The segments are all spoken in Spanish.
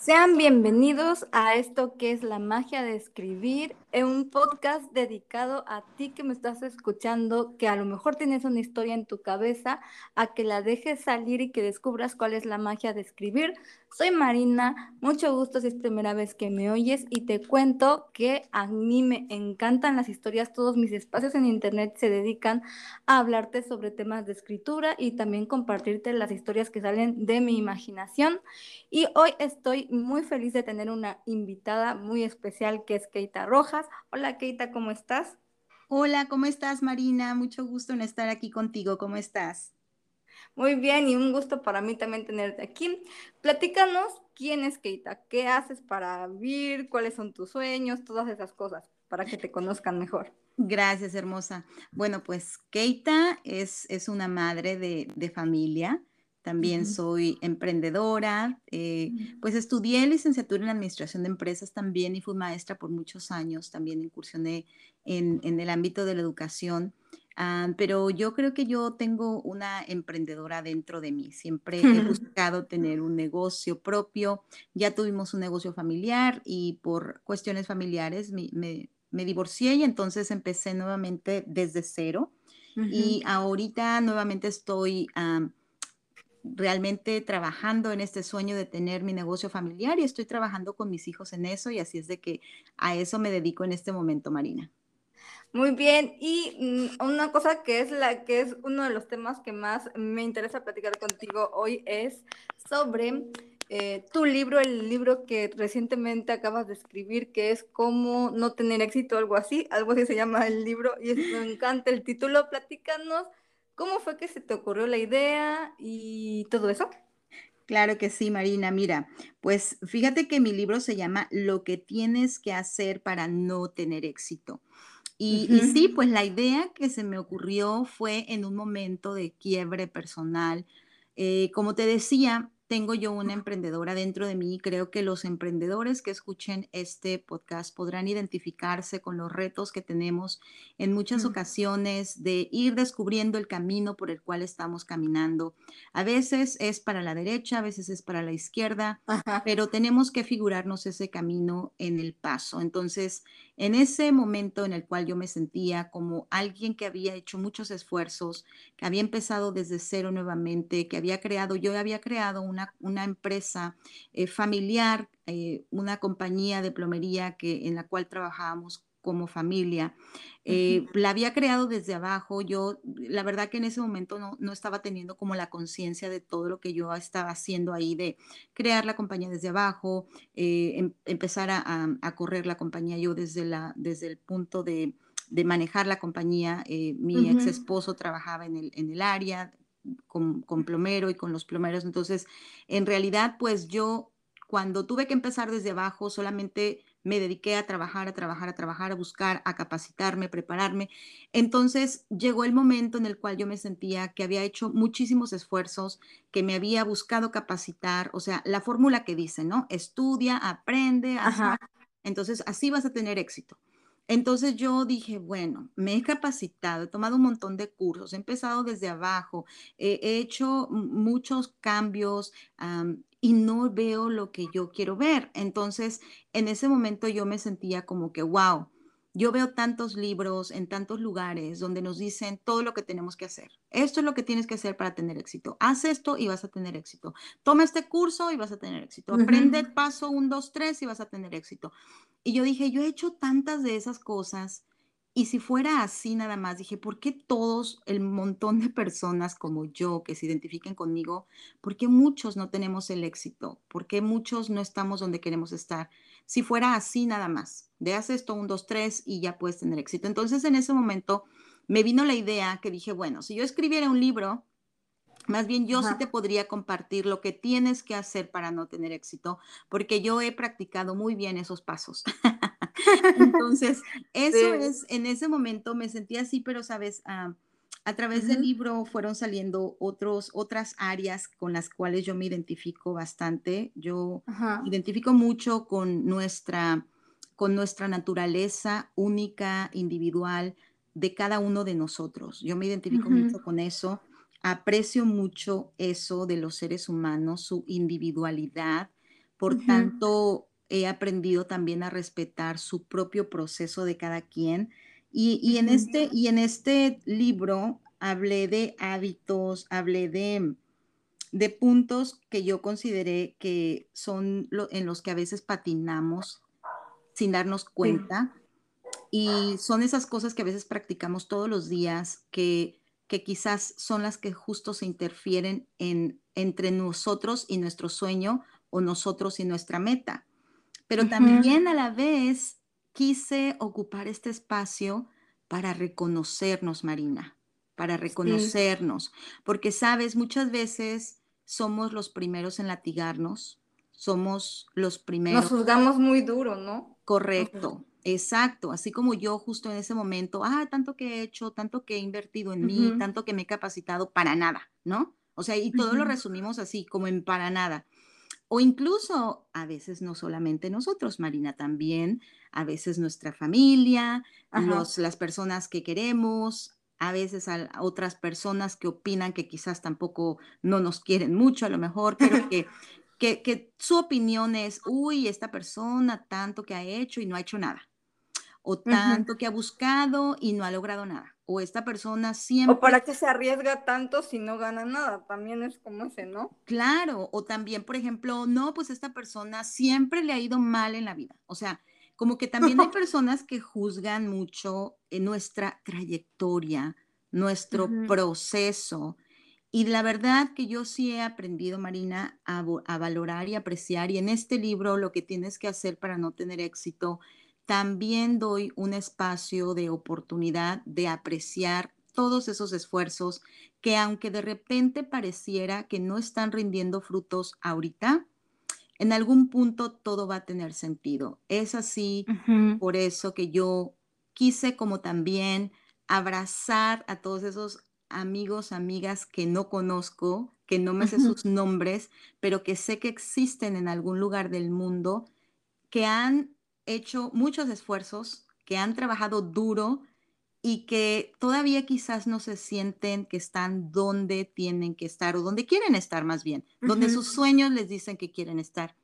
Sean bienvenidos a esto que es la magia de escribir, en un podcast dedicado a ti que me estás escuchando, que a lo mejor tienes una historia en tu cabeza, a que la dejes salir y que descubras cuál es la magia de escribir. Soy Marina, mucho gusto si es primera vez que me oyes y te cuento que a mí me encantan las historias, todos mis espacios en internet se dedican a hablarte sobre temas de escritura y también compartirte las historias que salen de mi imaginación. Y hoy estoy muy feliz de tener una invitada muy especial que es Keita Rojas. Hola Keita, ¿cómo estás? Hola, ¿cómo estás Marina? Mucho gusto en estar aquí contigo. ¿Cómo estás? Muy bien, y un gusto para mí también tenerte aquí. Platícanos quién es Keita, qué haces para vivir, cuáles son tus sueños, todas esas cosas, para que te conozcan mejor. Gracias, hermosa. Bueno, pues Keita es, es una madre de, de familia. También soy emprendedora, eh, pues estudié licenciatura en Administración de Empresas también y fui maestra por muchos años, también incursioné en, en el ámbito de la educación, ah, pero yo creo que yo tengo una emprendedora dentro de mí, siempre he buscado tener un negocio propio, ya tuvimos un negocio familiar y por cuestiones familiares me, me, divorcié y entonces empecé nuevamente desde cero. Y ahorita nuevamente estoy realmente trabajando en este sueño de tener mi negocio familiar y estoy trabajando con mis hijos en eso y así es de que a eso me dedico en este momento, Marina. Muy bien, y mm, una cosa que es la que es uno de los temas que más me interesa platicar contigo hoy es sobre eh, tu libro, el libro que recientemente acabas de escribir, que es Cómo no tener éxito, algo así, algo así se llama el libro, y me encanta el título. Platícanos ¿Cómo fue que se te ocurrió la idea y todo eso? Claro que sí, Marina. Mira, pues fíjate que mi libro se llama Lo que tienes que hacer para no tener éxito. Y, sí, pues la idea que se me ocurrió fue en un momento de quiebre personal. Eh, como te decía, tengo yo una emprendedora dentro de mí. Creo que los emprendedores que escuchen este podcast podrán identificarse con los retos que tenemos en muchas ocasiones de ir descubriendo el camino por el cual estamos caminando. A veces es para la derecha, a veces es para la izquierda, pero tenemos que figurarnos ese camino en el paso. Entonces, en ese momento en el cual yo me sentía como alguien que había hecho muchos esfuerzos, que había empezado desde cero nuevamente, que había creado, yo había creado una, una empresa eh, familiar, eh, una compañía de plomería que, en la cual trabajábamos como familia. Eh, la había creado desde abajo. Yo, la verdad que en ese momento no, estaba teniendo como la conciencia de todo lo que yo estaba haciendo ahí, de crear la compañía desde abajo, eh, em, empezar a, correr la compañía yo desde, la, desde el punto de, manejar la compañía. Eh, mi ex esposo trabajaba en el, en el área con, con plomero y con los plomeros. Entonces, en realidad, pues yo cuando tuve que empezar desde abajo, solamente me dediqué a trabajar, a trabajar, a trabajar, a buscar, a capacitarme, prepararme. Entonces llegó el momento en el cual yo me sentía que había hecho muchísimos esfuerzos, que me había buscado capacitar, o sea, la fórmula que dice, ¿no? Estudia, aprende, entonces así vas a tener éxito. Entonces yo dije, bueno, me he capacitado, he tomado un montón de cursos, he empezado desde abajo, he hecho muchos cambios, y no veo lo que yo quiero ver. Entonces, en ese momento yo me sentía como que, wow, yo veo tantos libros en tantos lugares donde nos dicen todo lo que tenemos que hacer. Esto es lo que tienes que hacer para tener éxito. Haz esto y vas a tener éxito. Toma este curso y vas a tener éxito. Aprende paso 1, 2, 3 y vas a tener éxito. Y yo dije, yo he hecho tantas de esas cosas y si fuera así nada más, dije, ¿por qué todos, el montón de personas como yo que se identifiquen conmigo, por qué muchos no tenemos el éxito? ¿Por qué muchos no estamos donde queremos estar? Si fuera así nada más, de haces esto, un, dos, tres y ya puedes tener éxito. Entonces en ese momento me vino la idea que dije, bueno, si yo escribiera un libro, más bien yo sí te podría compartir lo que tienes que hacer para no tener éxito, porque yo he practicado muy bien esos pasos. Entonces, eso es, en ese momento me sentí así, pero sabes, ah, a través del libro fueron saliendo otros, otras áreas con las cuales yo me identifico bastante. Yo identifico mucho con nuestra, con nuestra naturaleza única, individual de cada uno de nosotros. Yo me identifico mucho con eso. Aprecio mucho eso de los seres humanos, su individualidad, por tanto he aprendido también a respetar su propio proceso de cada quien. Y, en, este, y en este libro hablé de hábitos, hablé de, de puntos que yo consideré que son en los que a veces patinamos sin darnos cuenta. Y son esas cosas que a veces practicamos todos los días que, que quizás son las que justo se interfieren en, entre nosotros y nuestro sueño o nosotros y nuestra meta. Pero también a la vez quise ocupar este espacio para reconocernos, Marina, para reconocernos, porque sabes, muchas veces somos los primeros en latigarnos, somos los primeros. Nos juzgamos muy duro, ¿no? Correcto, exacto, así como yo justo en ese momento, ah, tanto que he hecho, tanto que he invertido en mí, tanto que me he capacitado para nada, ¿no? O sea, y todo lo resumimos así, como en para nada. O incluso a veces no solamente nosotros, Marina, también a veces nuestra familia, las personas que queremos, a veces a otras personas que opinan que quizás tampoco no nos quieren mucho, a lo mejor, pero que, que, que su opinión es, uy, esta persona tanto que ha hecho y no ha hecho nada o tanto que ha buscado y no ha logrado nada. O esta persona siempre... O para qué se arriesga tanto si no gana nada, también es como ese, ¿no? Claro, o también, por ejemplo, no, pues esta persona siempre le ha ido mal en la vida. O sea, como que también hay personas que juzgan mucho en nuestra trayectoria, nuestro proceso. Y la verdad que yo sí he aprendido, Marina, a, a, valorar y apreciar. Y en este libro lo que tienes que hacer para no tener éxito también doy un espacio de oportunidad de apreciar todos esos esfuerzos que aunque de repente pareciera que no están rindiendo frutos ahorita, en algún punto todo va a tener sentido. Es así, por eso que yo quise como también abrazar a todos esos amigos, amigas que no conozco, que no me sé sus nombres, pero que sé que existen en algún lugar del mundo, que han hecho muchos esfuerzos, que han trabajado duro y que todavía quizás no se sienten que están donde tienen que estar o donde quieren estar más bien, donde sus sueños les dicen que quieren estar.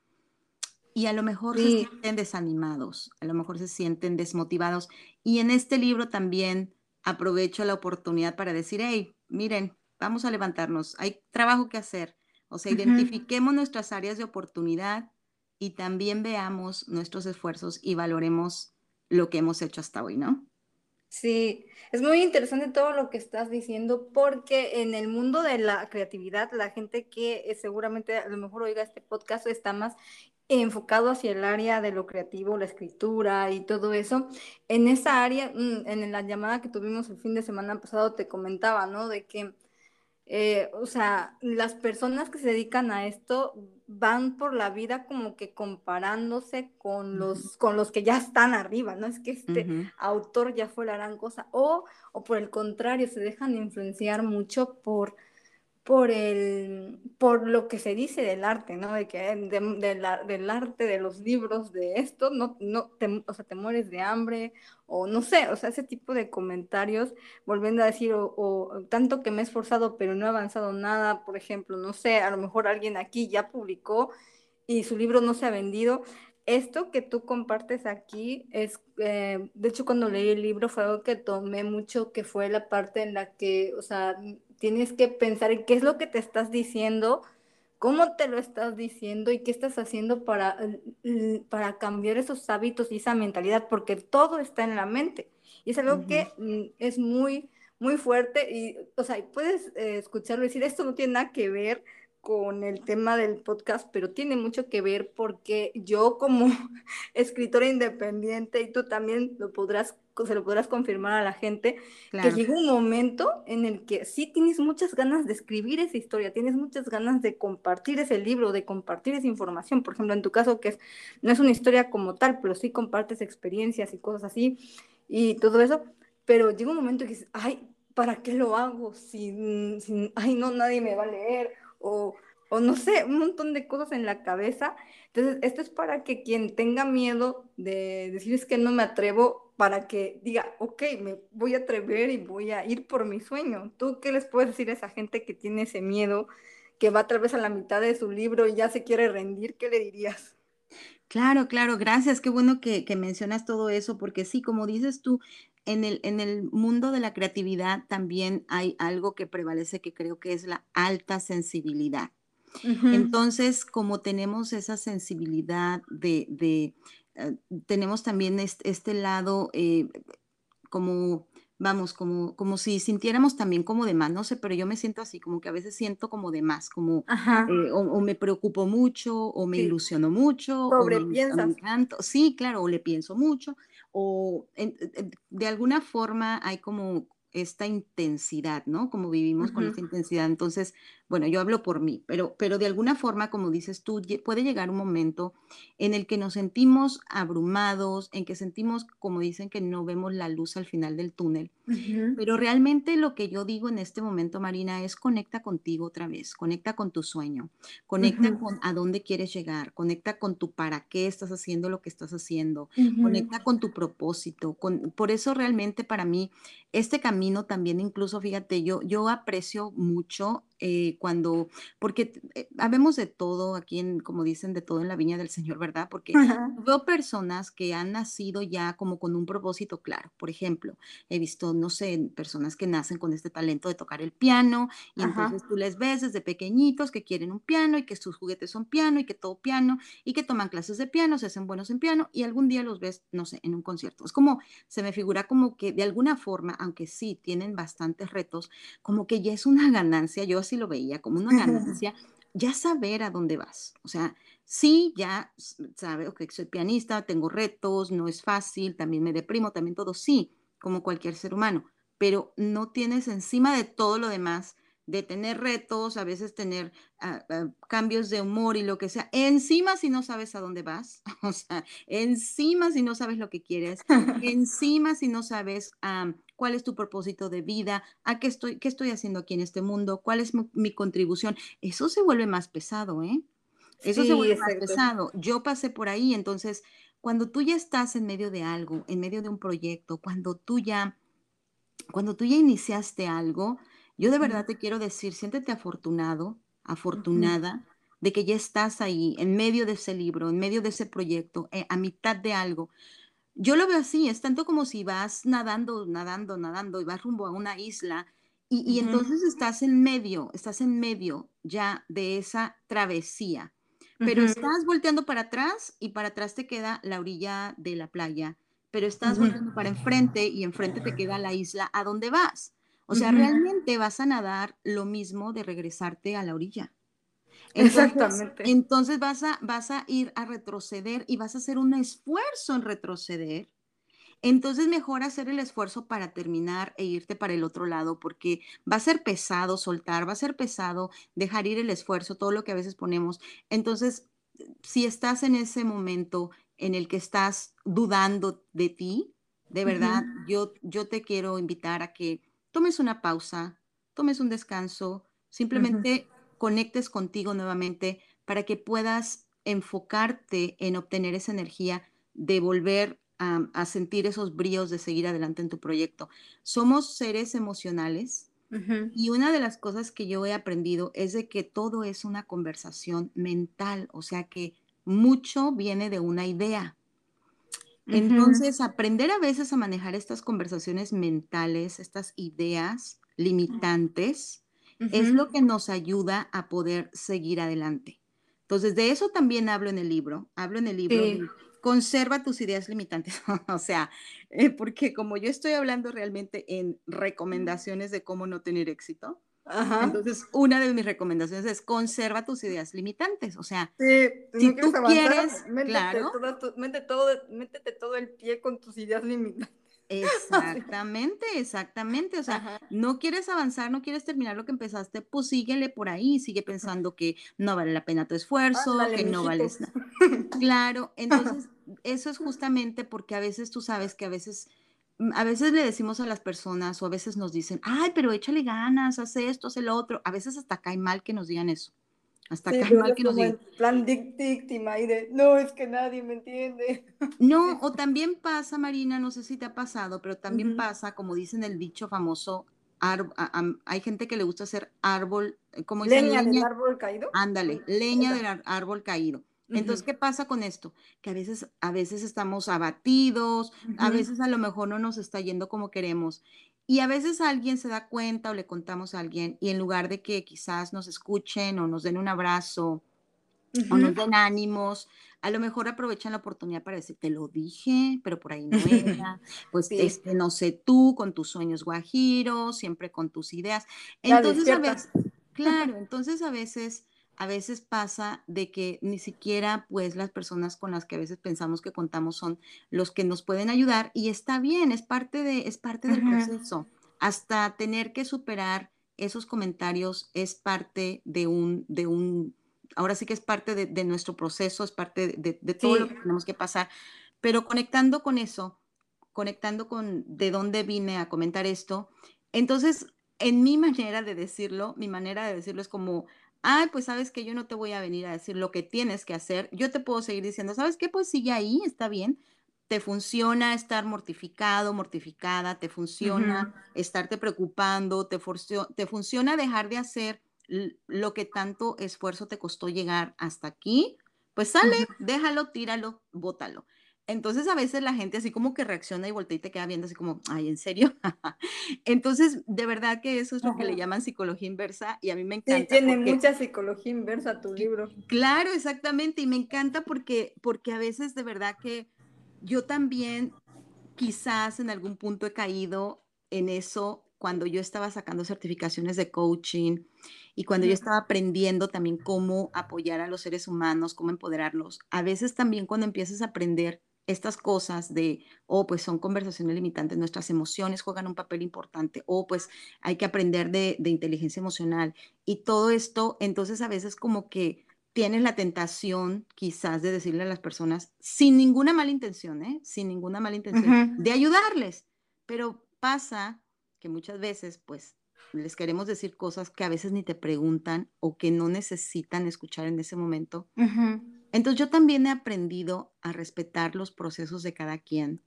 Y a lo mejor se sienten desanimados, a lo mejor se sienten desmotivados. Y en este libro también aprovecho la oportunidad para decir, hey, miren, vamos a levantarnos, hay trabajo que hacer. O sea, identifiquemos nuestras áreas de oportunidad, y también veamos nuestros esfuerzos y valoremos lo que hemos hecho hasta hoy, ¿no? Sí, es muy interesante todo lo que estás diciendo porque en el mundo de la creatividad, la gente que eh, seguramente a lo mejor oiga este podcast está más enfocado hacia el área de lo creativo, la escritura y todo eso. En esa área, mm, en la llamada que tuvimos el fin de semana pasado, te comentaba, ¿no? De que eh, o sea, las personas que se dedican a esto van por la vida como que comparándose con los, con los que ya están arriba, no es que este autor ya fue la gran cosa, o, o por el contrario, se dejan influenciar mucho por por el por lo que se dice del arte, ¿no? De que del arte, de los libros, de esto, no, no te, o sea, te mueres de hambre, o no sé, o sea, ese tipo de comentarios, volviendo a decir, o, tanto que me he esforzado, pero no he avanzado nada, por ejemplo, no sé, a lo mejor alguien aquí ya publicó y su libro no se ha vendido. Esto que tú compartes aquí es, eh, de hecho, cuando leí el libro fue algo que tomé mucho, que fue la parte en la que, o sea, tienes que pensar en qué es lo que te estás diciendo, cómo te lo estás diciendo y qué estás haciendo para, para cambiar esos hábitos y esa mentalidad, porque todo está en la mente. Y es algo que mm, es muy, muy fuerte y, o sea, puedes eh, escucharlo y decir, esto no tiene nada que ver con el tema del podcast, pero tiene mucho que ver porque yo como escritora independiente y tú también lo podrás se lo podrás confirmar a la gente, que llegó un momento en el que sí tienes muchas ganas de escribir esa historia, tienes muchas ganas de compartir ese libro, de compartir esa información. Por ejemplo, en tu caso, que es, no es una historia como tal, pero sí compartes experiencias y cosas así y todo eso, pero llega un momento que dices, ay, ¿para qué lo hago? Si, si ay, no, nadie me va a leer o, o no sé, un montón de cosas en la cabeza. Entonces, esto es para que quien tenga miedo de decir es que no me atrevo, para que diga, ok, me voy a atrever y voy a ir por mi sueño. ¿Tú qué les puedes decir a esa gente que tiene ese miedo, que va tal vez a la mitad de su libro y ya se quiere rendir, ¿qué le dirías? Claro, claro, gracias. Qué bueno que, que mencionas todo eso, porque sí, como dices tú, en el, en el mundo de la creatividad también hay algo que prevalece que creo que es la alta sensibilidad. Entonces, como tenemos esa sensibilidad de, de tenemos también este, este lado eh, como vamos, como, como si sintiéramos también como de más, no sé, pero yo me siento así, como que a veces siento como de más, como eh, o, me preocupo mucho, o me ilusiono mucho, o me, encanto, sí, claro, o le pienso mucho, o de alguna forma hay como esta intensidad, ¿no? Como vivimos con esta intensidad. Entonces, bueno, yo hablo por mí, pero, pero de alguna forma, como dices tú, puede llegar un momento en el que nos sentimos abrumados, en que sentimos, como dicen, que no vemos la luz al final del túnel. Pero realmente lo que yo digo en este momento, Marina, es conecta contigo otra vez, conecta con tu sueño, conecta con a dónde quieres llegar, conecta con tu para qué estás haciendo lo que estás haciendo, conecta con tu propósito. Con, por eso realmente para mí este camino también, incluso, fíjate, yo, yo aprecio mucho eh, cuando, porque eh, habemos de todo aquí, en, como dicen, de todo en la viña del Señor, ¿verdad? Porque veo personas que han nacido ya como con un propósito claro. Por ejemplo, he visto, no sé, personas que nacen con este talento de tocar el piano y entonces tú les ves desde pequeñitos que quieren un piano y que sus juguetes son piano y que todo piano y que toman clases de piano, se hacen buenos en piano y algún día los ves, no sé, en un concierto. Es como, se me figura como que de alguna forma, aunque sí tienen bastantes retos, como que ya es una ganancia. Yo así lo veía como una ganancia, ya saber a dónde vas. O sea, sí, ya sabe, que soy pianista, tengo retos, no es fácil, también me deprimo, también todo, sí, como cualquier ser humano, pero no tienes encima de todo lo demás de tener retos, a veces tener ah, ah, cambios de humor y lo que sea. Encima si no sabes a dónde vas, o sea, encima si no sabes lo que quieres, encima si no sabes cuál es tu propósito de vida, a qué estoy, qué estoy haciendo aquí en este mundo, cuál es mi, contribución, eso se vuelve más pesado, ¿eh? Eso se vuelve más pesado. Yo pasé por ahí, entonces, cuando tú ya estás en medio de algo, en medio de un proyecto, cuando tú ya, cuando tú ya iniciaste algo, yo de verdad te quiero decir, siéntete afortunado, afortunada de que ya estás ahí, en medio de ese libro, en medio de ese proyecto, eh, a mitad de algo. Yo lo veo así, es tanto como si vas nadando, nadando, nadando y vas rumbo a una isla y, entonces estás en medio, estás en medio ya de esa travesía, pero estás volteando para atrás y para atrás te queda la orilla de la playa, pero estás volteando para enfrente y enfrente te queda la isla a donde vas. O sea, realmente vas a nadar lo mismo de regresarte a la orilla. Exactamente. Entonces vas a, vas a ir a retroceder y vas a hacer un esfuerzo en retroceder. Entonces mejor hacer el esfuerzo para terminar e irte para el otro lado porque va a ser pesado soltar, va a ser pesado dejar ir el esfuerzo, todo lo que a veces ponemos. Entonces, si estás en ese momento en el que estás dudando de ti, de verdad, yo, yo te quiero invitar a que tomes una pausa, tomes un descanso, simplemente conectes contigo nuevamente para que puedas enfocarte en obtener esa energía de volver a, sentir esos bríos de seguir adelante en tu proyecto. Somos seres emocionales y una de las cosas que yo he aprendido es de que todo es una conversación mental, o sea que mucho viene de una idea. Entonces, aprender a veces a manejar estas conversaciones mentales, estas ideas limitantes, es lo que nos ayuda a poder seguir adelante. Entonces, de eso también hablo en el libro. Hablo en el libro. conserva tus ideas limitantes. o sea, eh, porque como yo estoy hablando realmente en recomendaciones de cómo no tener éxito, entonces, una de mis recomendaciones es conserva tus ideas limitantes. O sea, si tú quieres, métete, claro. Todo todo, métete todo el pie con tus ideas limitantes. Exactamente, exactamente. O sea, no quieres avanzar, no quieres terminar lo que empezaste, pues síguele por ahí, sigue pensando que no vale la pena tu esfuerzo, que no vales nada. Claro, entonces eso es justamente porque a veces tú sabes que a veces a veces le decimos a las personas o a veces nos dicen, ay, pero échale ganas, haz esto, haz el otro. A veces hasta cae mal que nos digan eso. Hasta cae mal que nos digan. plan víctima y de, no, es que nadie me entiende. No, o también pasa, Marina, no sé si te ha pasado, pero también pasa, como dicen el dicho famoso, hay gente que le gusta hacer árbol, eh, como leña, del árbol caído. Ándale, leña del árbol caído. Entonces, ¿qué pasa con esto? Que a veces, a veces estamos abatidos, a veces a lo mejor no nos está yendo como queremos. Y a veces alguien se da cuenta o le contamos a alguien y en lugar de que quizás nos escuchen o nos den un abrazo o nos den ánimos, a lo mejor aprovechan la oportunidad para decir, te lo dije, pero por ahí no era, pues este, no sé tú, con tus sueños guajiros, siempre con tus ideas. Entonces, a veces, claro, entonces a veces a veces pasa de que ni siquiera pues las personas con las que a veces pensamos que contamos son los que nos pueden ayudar y está bien, es parte de es parte del proceso. Hasta tener que superar esos comentarios es parte de un de un ahora sí que es parte de, nuestro proceso, es parte de, todo lo que tenemos que pasar, pero conectando con eso, conectando con de dónde vine a comentar esto, entonces en mi manera de decirlo, mi manera de decirlo es como ay, pues sabes que yo no te voy a venir a decir lo que tienes que hacer, yo te puedo seguir diciendo, ¿sabes qué? Pues sigue ahí, está bien. Te funciona estar mortificado, mortificada, te funciona estarte preocupando, te, te funciona dejar de hacer lo que tanto esfuerzo te costó llegar hasta aquí, pues sale, déjalo, tíralo, bótalo. Entonces a veces la gente así como que reacciona y voltea y te queda viendo así como, ay, ¿en serio? Entonces, de verdad que eso es lo que le llaman psicología inversa y a mí me encanta. Sí, tiene mucha psicología inversa tu libro. Claro, exactamente, y me encanta porque, porque a veces de verdad que yo también quizás en algún punto he caído en eso cuando yo estaba sacando certificaciones de coaching y cuando yo estaba aprendiendo también cómo apoyar a los seres humanos, cómo empoderarlos. A veces también cuando empiezas a aprender estas cosas de, oh, pues son conversaciones limitantes, nuestras emociones juegan un papel importante, o pues hay que aprender de, inteligencia emocional y todo esto, entonces a veces como que tienes la tentación quizás de decirle a las personas, sin ninguna mala intención, ¿eh? sin ninguna mala intención, de ayudarles, pero pasa que muchas veces pues les queremos decir cosas que a veces ni te preguntan o que no necesitan escuchar en ese momento. Entonces yo también he aprendido a respetar los procesos de cada quien,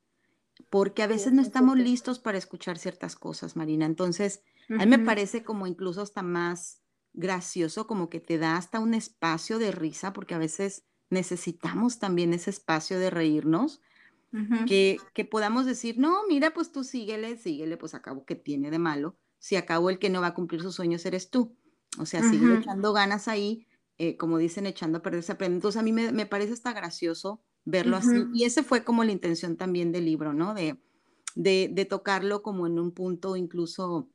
porque a veces no estamos listos para escuchar ciertas cosas, Marina. Entonces, a mí me parece como incluso hasta más gracioso, como que te da hasta un espacio de risa, porque a veces necesitamos también ese espacio de reírnos, que, que podamos decir, no, mira, pues tú síguele, síguele, pues acabo que tiene de malo, si acabo el que no va a cumplir sus sueños eres tú. O sea, sigue echando ganas ahí, eh, como dicen, echando a perder se aprende. Entonces a mí me, parece hasta gracioso verlo así. Y ese fue como la intención también del libro, ¿no? De, de, tocarlo como en un punto incluso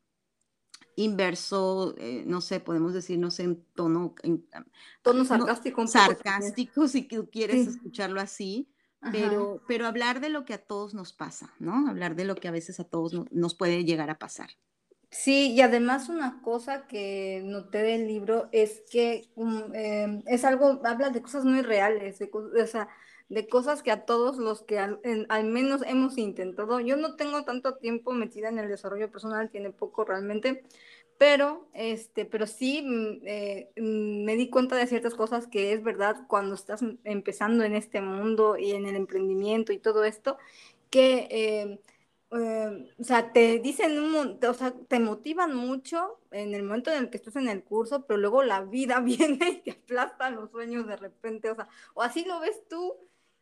inverso, eh, no sé, podemos decir, no sé, en tono... En, tono sarcástico. sarcástico, si quieres escucharlo así. Pero, pero hablar de lo que a todos nos pasa, ¿no? Hablar de lo que a veces a todos nos puede llegar a pasar. Sí, y además una cosa que noté del libro es que um, em, es algo, habla de cosas muy reales, de, de cosas que a todos los que al, menos hemos intentado, yo no tengo tanto tiempo metida en el desarrollo personal, tiene poco realmente, pero, este, pero sí mm, eh, mm, me di cuenta de ciertas cosas que es verdad cuando estás empezando en este mundo y en el emprendimiento y todo esto, que... Eh, Em, o sea, te dicen un o sea, te motivan mucho en el momento en el que estás en el curso, pero luego la vida viene y te aplasta los sueños de repente, o sea, o así lo ves tú,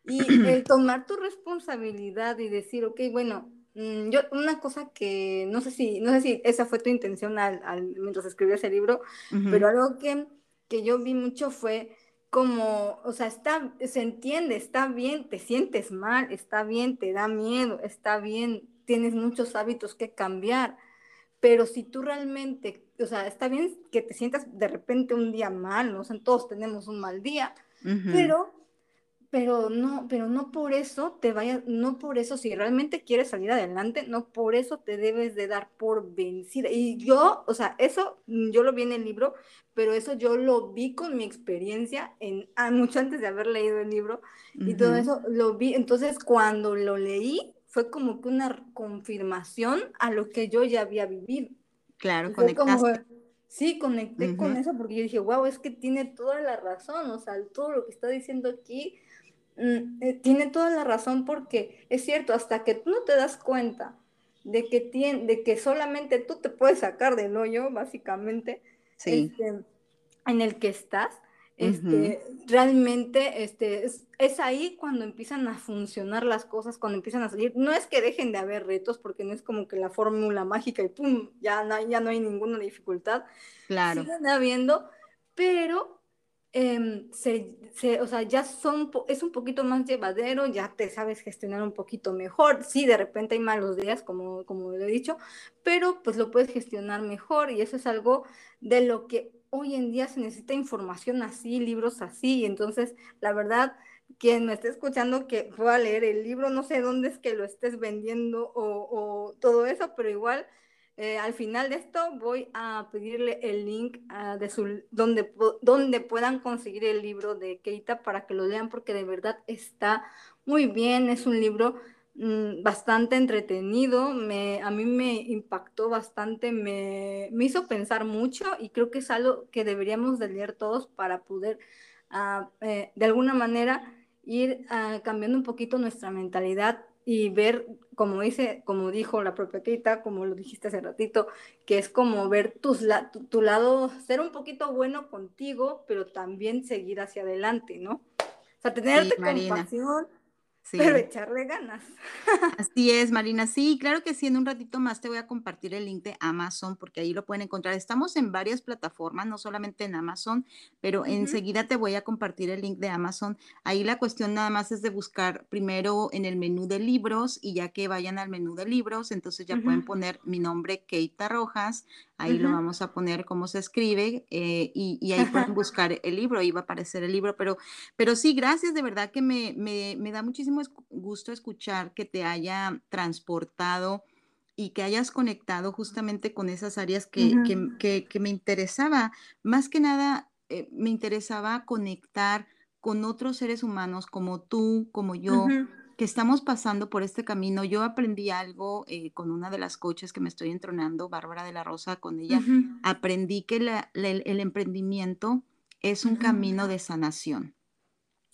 y el tomar tu responsabilidad y decir, ok, bueno, mm, yo, una cosa que no sé si, no sé si esa fue tu intención al, mientras escribías el libro, pero algo que, que yo vi mucho fue como, o sea, está, se entiende, está bien, te sientes mal, está bien, te da miedo, está bien, tienes muchos hábitos que cambiar, pero si tú realmente, o sea, está bien que te sientas de repente un día mal, o sea, todos tenemos un mal día, pero pero no, pero no por eso te vayas, no por eso, si realmente quieres salir adelante, no por eso te debes de dar por vencida. Y yo, o sea, eso yo lo vi en el libro, pero eso yo lo vi con mi experiencia en, ah, mucho antes de haber leído el libro, y todo eso lo vi. Entonces, cuando lo leí, fue como que una confirmación a lo que yo ya había vivido. Claro, conectaste. sí, conecté con eso porque yo dije, wow, es que tiene toda la razón, o sea, todo lo que está diciendo aquí mm, eh, tiene toda la razón porque es cierto, hasta que tú no te das cuenta de que, tiene, de que solamente tú te puedes sacar del hoyo, básicamente, este, en el que estás. Este, Realmente este, es, ahí cuando empiezan a funcionar las cosas, cuando empiezan a salir. No es que dejen de haber retos, porque no es como que la fórmula mágica y pum, ya no, ya no hay ninguna dificultad. Claro. Siguen habiendo, pero Em, se, o sea, ya son, es un poquito más llevadero, ya te sabes gestionar un poquito mejor. Sí, de repente hay malos días, como, como lo he dicho, pero pues lo puedes gestionar mejor y eso es algo de lo que hoy en día se necesita información así, libros así. Entonces, la verdad, quien me esté escuchando que pueda leer el libro, no sé dónde es que lo estés vendiendo o, todo eso, pero igual eh, al final de esto voy a pedirle el link ah, de su, donde, donde puedan conseguir el libro de Keita para que lo lean porque de verdad está muy bien, es un libro bastante entretenido, me, a mí me impactó bastante, me, me, hizo pensar mucho y creo que es algo que deberíamos de leer todos para poder eh, de alguna manera ir ah, cambiando un poquito nuestra mentalidad y ver, como dice, como dijo la propia Keita, como lo dijiste hace ratito, que es como ver tus tu, lado, ser un poquito bueno contigo, pero también seguir hacia adelante, ¿no? O sea, tenerte compasión, pero echarle ganas. Así es, Marina. Sí, claro que sí. En un ratito más te voy a compartir el link de Amazon porque ahí lo pueden encontrar. Estamos en varias plataformas, no solamente en Amazon, pero enseguida te voy a compartir el link de Amazon. Ahí la cuestión nada más es de buscar primero en el menú de libros y ya que vayan al menú de libros, entonces ya pueden poner mi nombre, Keita Rojas. Ahí lo vamos a poner cómo se escribe eh, y, ahí pueden buscar el libro, ahí va a aparecer el libro. Pero, pero sí, gracias, de verdad que me, me, me da muchísimo gusto escuchar que te haya transportado y que hayas conectado justamente con esas áreas que, que, me interesaba. Más que nada, eh, me interesaba conectar con otros seres humanos como tú, como yo, que estamos pasando por este camino. Yo aprendí algo eh, con una de las coaches que me estoy entronando, Bárbara de la Rosa, con ella. Aprendí que el emprendimiento es un camino de sanación.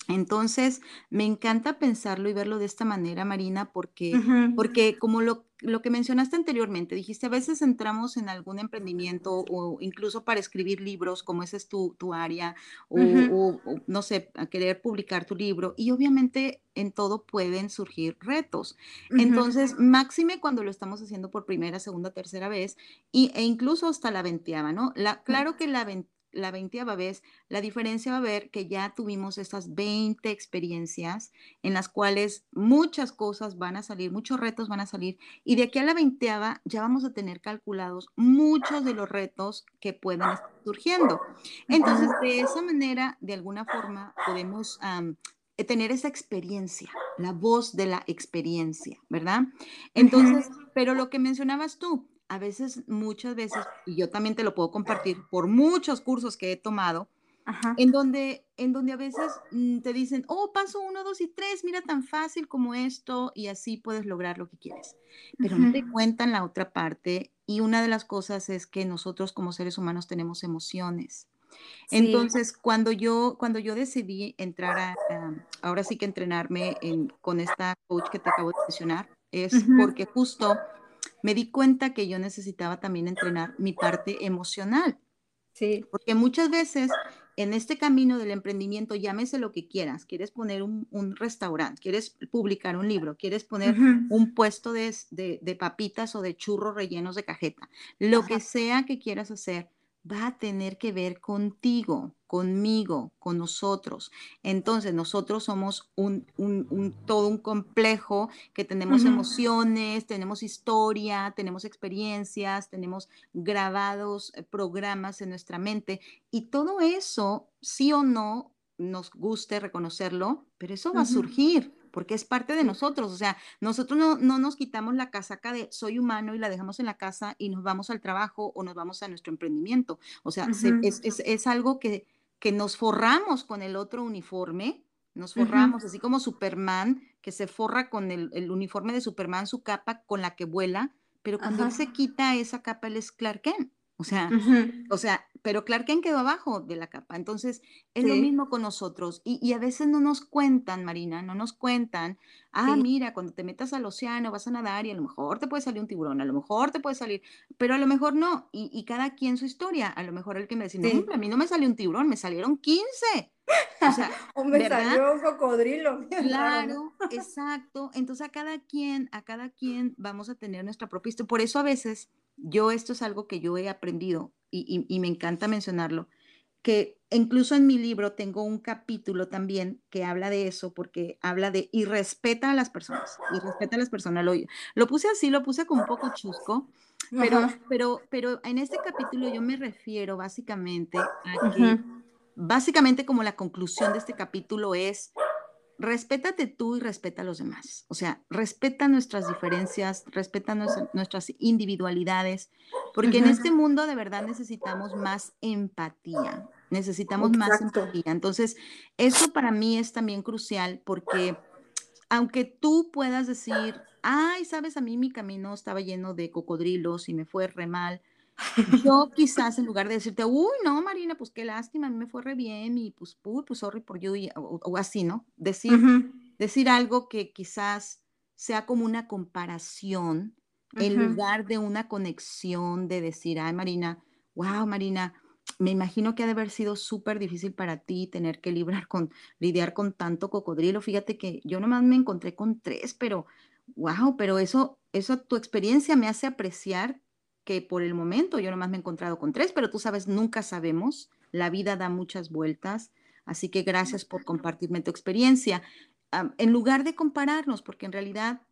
Entonces, me encanta pensarlo y verlo de esta manera, Marina, porque, porque como lo, lo, que mencionaste anteriormente, dijiste, a veces entramos en algún emprendimiento o incluso para escribir libros, como ese es tu, tu área, o, no sé, a querer publicar tu libro, y obviamente en todo pueden surgir retos. Entonces, máxime cuando lo estamos haciendo por primera, segunda, tercera vez, y, e incluso hasta la venteaba, ¿no? La, claro que la la 20 vez, la diferencia va a ver que ya tuvimos estas 20 experiencias en las cuales muchas cosas van a salir, muchos retos van a salir, y de aquí a la 20 ya vamos a tener calculados muchos de los retos que pueden estar surgiendo. Entonces, de esa manera, de alguna forma, podemos tener esa experiencia, la voz de la experiencia, ¿verdad? Entonces, pero lo que mencionabas tú, a veces, muchas veces, y yo también te lo puedo compartir por muchos cursos que he tomado, en donde, en donde a veces mm, te dicen, oh, paso uno, dos y tres, mira tan fácil como esto, y así puedes lograr lo que quieres. Pero no te cuentan la otra parte, y una de las cosas es que nosotros como seres humanos tenemos emociones. Entonces, cuando yo, cuando yo decidí entrar a, ahora sí que entrenarme con esta coach que te acabo de mencionar, es porque justo me di cuenta que yo necesitaba también entrenar mi parte emocional. Sí. Porque muchas veces en este camino del emprendimiento, llámese lo que quieras, quieres poner un, restaurante, quieres publicar un libro, quieres poner un puesto de, papitas o de churros rellenos de cajeta, lo que sea que quieras hacer, va a tener que ver contigo, conmigo, con nosotros. Entonces, nosotros somos un, todo un complejo que tenemos emociones, tenemos historia, tenemos experiencias, tenemos grabados eh, programas en nuestra mente y todo eso, sí o no, nos guste reconocerlo, pero eso va a surgir porque es parte de nosotros. O sea, nosotros no, nos quitamos la casaca de soy humano y la dejamos en la casa y nos vamos al trabajo o nos vamos a nuestro emprendimiento. O sea, es, algo que, que nos forramos con el otro uniforme, nos forramos, así como Superman, que se forra con el, uniforme de Superman, su capa con la que vuela, pero cuando él se quita esa capa, él es Clark Kent. O sea, o sea, pero Clark Kent quedó abajo de la capa. Entonces, es lo mismo con nosotros. Y, a veces no nos cuentan, Marina, no nos cuentan. Ah, mira, cuando te metas al océano vas a nadar y a lo mejor te puede salir un tiburón, a lo mejor te puede salir, pero a lo mejor no. Y, cada quien su historia. A lo mejor el que me dice, no, a mí no me salió un tiburón, me salieron 15. O sea, o me salió un cocodrilo. Claro, exacto. Entonces a cada quien, a cada quien vamos a tener nuestra propia historia. Por eso a veces yo esto es algo que yo he aprendido y, me encanta mencionarlo, que incluso en mi libro tengo un capítulo también que habla de eso, porque habla de y respeta a las personas, y respeta a las personas. Lo, lo puse así, lo puse como un poco chusco, pero, pero, pero en este capítulo yo me refiero básicamente a que, básicamente como la conclusión de este capítulo es respétate tú y respeta a los demás. O sea, respeta nuestras diferencias, respeta nuestras individualidades, porque en este mundo de verdad necesitamos más empatía, necesitamos más empatía. Entonces, eso para mí es también crucial porque aunque tú puedas decir, ay, sabes, a mí mi camino estaba lleno de cocodrilos y me fue re mal, yo quizás en lugar de decirte, uy, no, Marina, pues qué lástima, a mí me fue re bien y pues, uy, pues sorry por you, o, así, ¿no? Decir, decir algo que quizás sea como una comparación en lugar de una conexión de decir, ay, Marina, wow, Marina, me imagino que ha de haber sido súper difícil para ti tener que librar con, lidiar con tanto cocodrilo. Fíjate que yo nomás me encontré con tres, pero wow, pero eso, eso tu experiencia me hace apreciar que por el momento yo nomás me he encontrado con tres, pero tú sabes, nunca sabemos, la vida da muchas vueltas, así que gracias por compartirme tu experiencia. en lugar de compararnos, porque en realidad,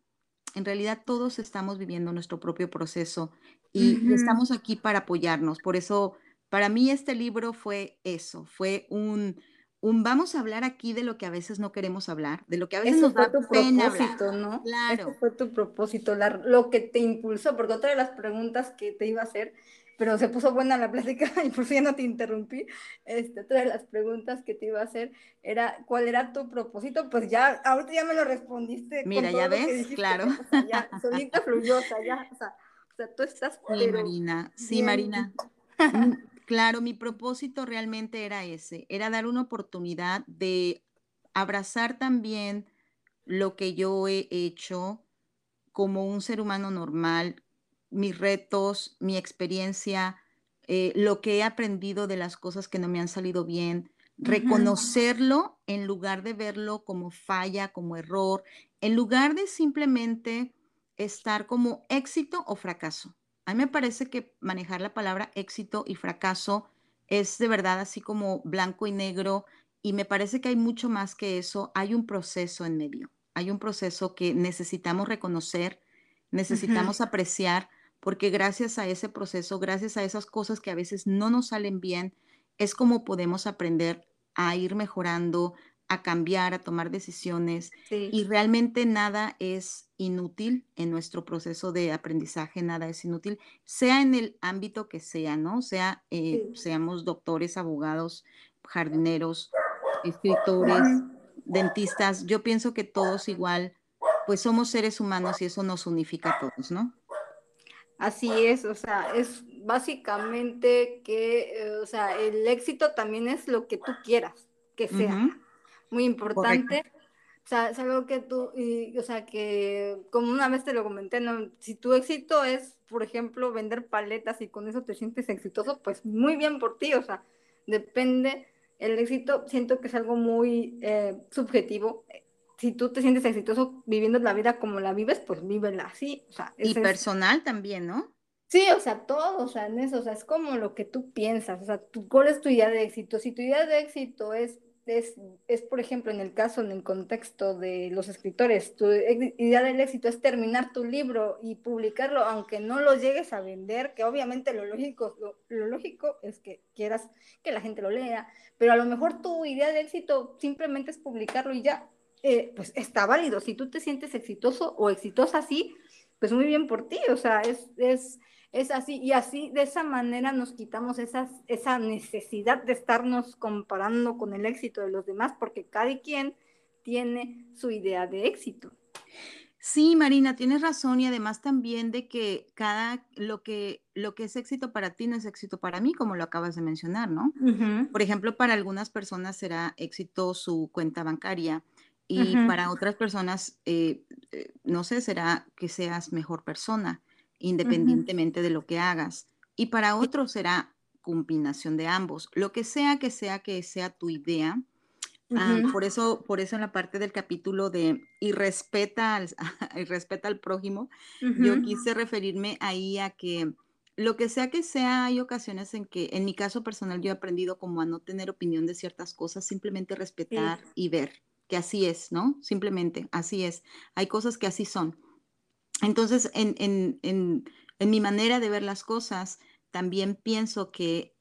en realidad todos estamos viviendo nuestro propio proceso y estamos aquí para apoyarnos. Por eso, para mí este libro fue eso, fue un, vamos a hablar aquí de lo que a veces no queremos hablar, de lo que a veces nos da tu propósito, ¿no? Claro. fue tu propósito, lo que te impulsó, porque otra de las preguntas que te iba a hacer, pero se puso buena la plática y por si no te interrumpí, este, otra de las preguntas que te iba a hacer era, ¿cuál era tu propósito? Pues ya, ahorita ya me lo respondiste. Mira, ya ves, claro. ya, solita fluyó, o sea, ya, o sea, o sea tú estás... Sí, Marina, sí, Marina. Claro, mi propósito realmente era ese, era dar una oportunidad de abrazar también lo que yo he hecho como un ser humano normal, mis retos, mi experiencia, eh, lo que he aprendido de las cosas que no me han salido bien, reconocerlo en lugar de verlo como falla, como error, en lugar de simplemente estar como éxito o fracaso. A mí me parece que manejar la palabra éxito y fracaso es de verdad así como blanco y negro y me parece que hay mucho más que eso. Hay un proceso en medio, hay un proceso que necesitamos reconocer, necesitamos apreciar, porque gracias a ese proceso, gracias a esas cosas que a veces no nos salen bien, es como podemos aprender a ir mejorando, a cambiar, a tomar decisiones y realmente nada es inútil en nuestro proceso de aprendizaje, nada es inútil, sea en el ámbito que sea, ¿no? Sea, eh, seamos doctores, abogados, jardineros, escritores, dentistas, yo pienso que todos igual, pues somos seres humanos y eso nos unifica a todos, ¿no? Así es, o sea, es básicamente que, eh, o sea, el éxito también es lo que tú quieras que sea muy importante. O sea, es algo que tú, y, o sea, que como una vez te lo comenté, ¿no? si tu éxito es, por ejemplo, vender paletas y con eso te sientes exitoso, pues muy bien por ti, o sea, depende, el éxito siento que es algo muy eh, subjetivo. Si tú te sientes exitoso viviendo la vida como la vives, pues vívela así. O sea, y personal también, ¿no? Sí, o sea, todo, o sea, en eso, o sea, es como lo que tú piensas, o sea, ¿cuál es tu idea de éxito? Si tu idea de éxito es es, es, por ejemplo, en el caso, en el contexto de los escritores, tu idea del éxito es terminar tu libro y publicarlo, aunque no lo llegues a vender, que obviamente lo lógico, lo, lógico es que quieras que la gente lo lea, pero a lo mejor tu idea de éxito simplemente es publicarlo y ya, eh, pues está válido. Si tú te sientes exitoso o exitosa así, pues muy bien por ti, o sea, es, es es así, y así de esa manera nos quitamos esas, esa necesidad de estarnos comparando con el éxito de los demás, porque cada quien tiene su idea de éxito. Sí, Marina, tienes razón y además también de que cada lo que lo que es éxito para ti no es éxito para mí, como lo acabas de mencionar, ¿no? Por ejemplo, para algunas personas será éxito su cuenta bancaria y para otras personas, eh, eh, no sé, será que seas mejor persona, independientemente de lo que hagas. Y para otros será combinación de ambos. Lo que sea que sea que sea tu idea, ujú, por eso, por eso en la parte del capítulo de y respeta al, y respeta al prójimo, yo quise referirme ahí a que lo que sea que sea, hay ocasiones en que, en mi caso personal, yo he aprendido como a no tener opinión de ciertas cosas, simplemente Sí, respetar y ver que así es, ¿no? Simplemente así es. Hay cosas que así son. Entonces, en, en, en, en mi manera de ver las cosas, también pienso que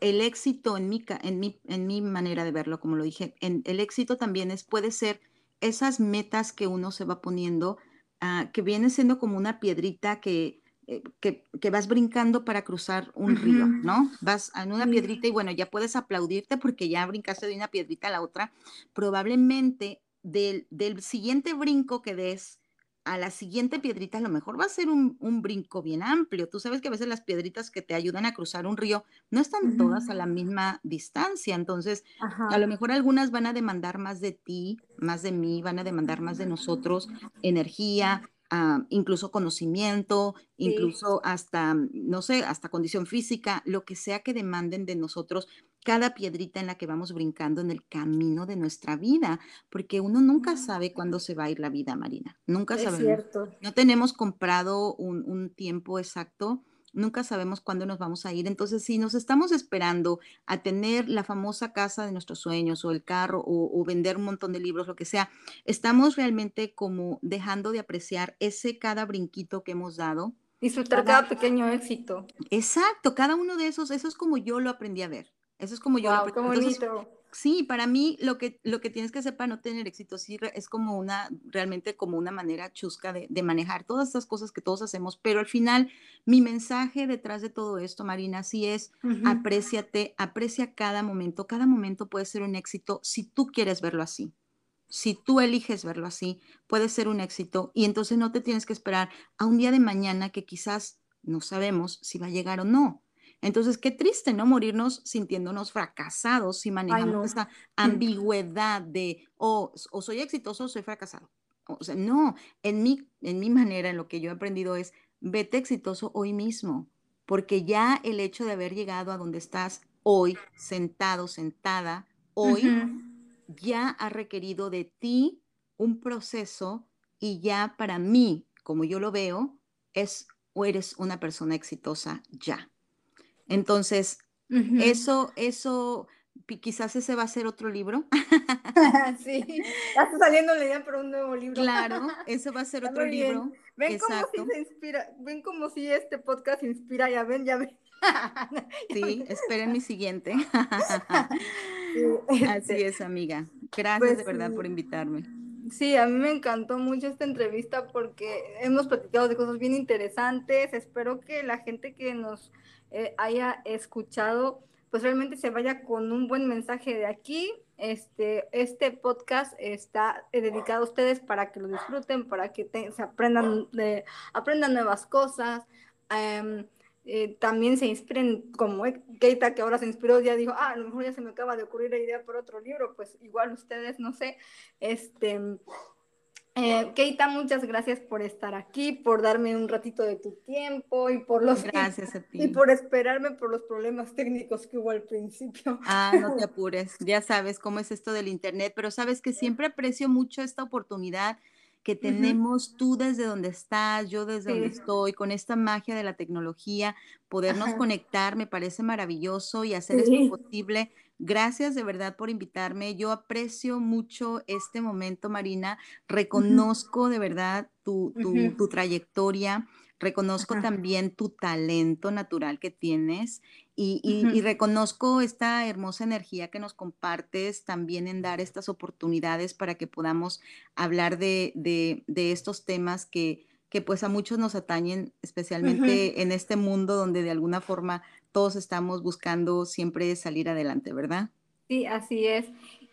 el éxito en mi, en mi, en mi manera de verlo, como lo dije, en, el éxito también es, puede ser esas metas que uno se va poniendo, ah, que viene siendo como una piedrita que, eh, que, que vas brincando para cruzar un río, ¿no? Vas en una piedrita y bueno, ya puedes aplaudirte porque ya brincaste de una piedrita a la otra. Probablemente del, del siguiente brinco que des, a la siguiente piedrita a lo mejor va a ser un, un brinco bien amplio. Tú sabes que a veces las piedritas que te ayudan a cruzar un río no están todas a la misma distancia, entonces a lo mejor algunas van a demandar más de ti, más de mí, van a demandar más de nosotros, energía, ah, incluso conocimiento, sí, incluso hasta, no sé, hasta condición física, lo que sea que demanden de nosotros, cada piedrita en la que vamos brincando en el camino de nuestra vida, porque uno nunca sabe cuándo se va a ir la vida, Marina, nunca es sabemos. cierto. No tenemos comprado un, un tiempo exacto Nunca sabemos cuándo nos vamos a ir. Entonces, si nos estamos esperando a tener la famosa casa de nuestros sueños o el carro o, o vender un montón de libros, lo que sea, estamos realmente como dejando de apreciar ese cada brinquito que hemos dado. Disfrutar Cada, cada pequeño éxito. exacto, cada uno de esos, eso es como yo lo aprendí a ver. Eso es como yo lo Wow, qué Entonces, bonito. Sí, para mí lo que, lo que tienes que hacer para no tener éxito sí es como una, realmente como una manera chusca de, de manejar todas estas cosas que todos hacemos, pero al final mi mensaje detrás de todo esto, Marina, sí es Ujú. apréciate, aprecia cada momento, cada momento puede ser un éxito si tú quieres verlo así. Si tú eliges verlo así, puede ser un éxito y entonces no te tienes que esperar a un día de mañana que quizás no sabemos si va a llegar o no. Entonces, qué triste, ¿no? Morirnos sintiéndonos fracasados si Ay, manejamos no. esa ambigüedad de, o, o soy exitoso o soy fracasado. O sea, no, en mi, en mi manera, en lo que yo he aprendido es, vete exitoso hoy mismo, porque ya el hecho de haber llegado a donde estás hoy, sentado, sentada, hoy, ya ha requerido de ti un proceso y ya para mí, como yo lo veo, es o eres una persona exitosa ya. Entonces, Ujú. eso, eso, quizás ese va a ser otro libro. Sí, ya está saliendo la idea para un nuevo libro. Claro, ese va a ser otro libro. Ven como si Exacto. se inspira, ven como si este podcast inspira, ya ven, ya ven. Sí, esperen mi siguiente. Sí, Así este, es, amiga. Gracias de pues verdad por invitarme. Sí, a mí me encantó mucho esta entrevista porque hemos platicado de cosas bien interesantes. Espero que la gente que nos eh, haya escuchado, pues realmente se vaya con un buen mensaje de aquí. Este, este podcast está eh, dedicado a ustedes para que lo disfruten, para que se aprendan, de, aprendan nuevas cosas. Um, eh, también se inspiren, como Keita, que ahora se inspiró, ya dijo, ah, a lo mejor ya se me acaba de ocurrir la idea por otro libro, pues igual ustedes, no sé, este, eh, Keita, muchas gracias por estar aquí, por darme un ratito de tu tiempo y por los y, Gracias a y ti. por esperarme por los problemas técnicos que hubo al principio. Ah, no te apures, ya sabes cómo es esto del internet, pero sabes que siempre aprecio mucho esta oportunidad que uh -huh. tenemos tú desde donde estás, yo desde donde estoy, con esta magia de la tecnología, podernos Ajá. conectar me parece maravilloso y hacer esto posible. Gracias de verdad por invitarme. Yo aprecio mucho este momento, Marina. Uh -huh. Reconozco de verdad tu, Uh tu, -huh. tu trayectoria, reconozco Ajá. también tu talento natural que tienes y, Uh y, reconozco esta hermosa energía que nos compartes también en dar estas oportunidades para que podamos hablar de, de, de estos temas que, que, pues a muchos nos atañen, Uh -huh. especialmente en este mundo donde de alguna forma todos estamos buscando siempre salir adelante, ¿verdad? Sí, así es.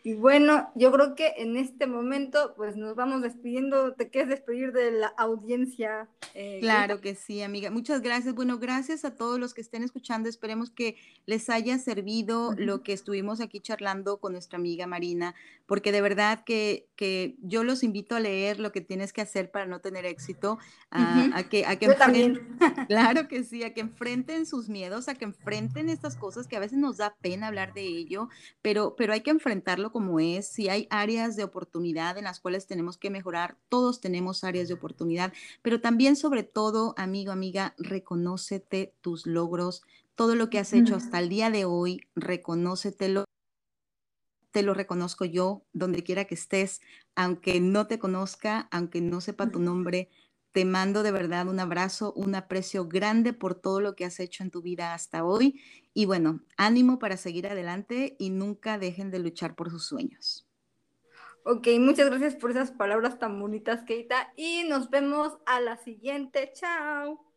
Y bueno, yo creo que en este momento, pues nos vamos despidiendo. ¿Te quieres despedir de la audiencia? Eh, claro que sí, amiga. Muchas gracias. Bueno, gracias a todos los que estén escuchando. Esperemos que les haya servido lo que estuvimos aquí charlando con nuestra amiga Marina, porque de verdad que, que yo los invito a leer lo que tienes que hacer para no tener éxito, a, que, a que enfrenten, claro que sí, a que enfrenten sus miedos, a que enfrenten estas cosas que a veces nos da pena hablar de ello, pero, pero hay que enfrentarlo como es, si hay áreas de oportunidad en las cuales tenemos que mejorar, todos tenemos áreas de oportunidad, pero también sobre todo, amigo, amiga, reconócete tus logros, todo lo que has hecho hasta el día de hoy, reconócetelo. Te lo reconozco yo, donde quiera que estés, aunque no te conozca, aunque no sepa tu nombre, te mando de verdad un abrazo, un aprecio grande por todo lo que has hecho en tu vida hasta hoy. Y bueno, ánimo para seguir adelante y nunca dejen de luchar por sus sueños. Ok, muchas gracias por esas palabras tan bonitas, Keita. Y nos vemos a la siguiente. Chao.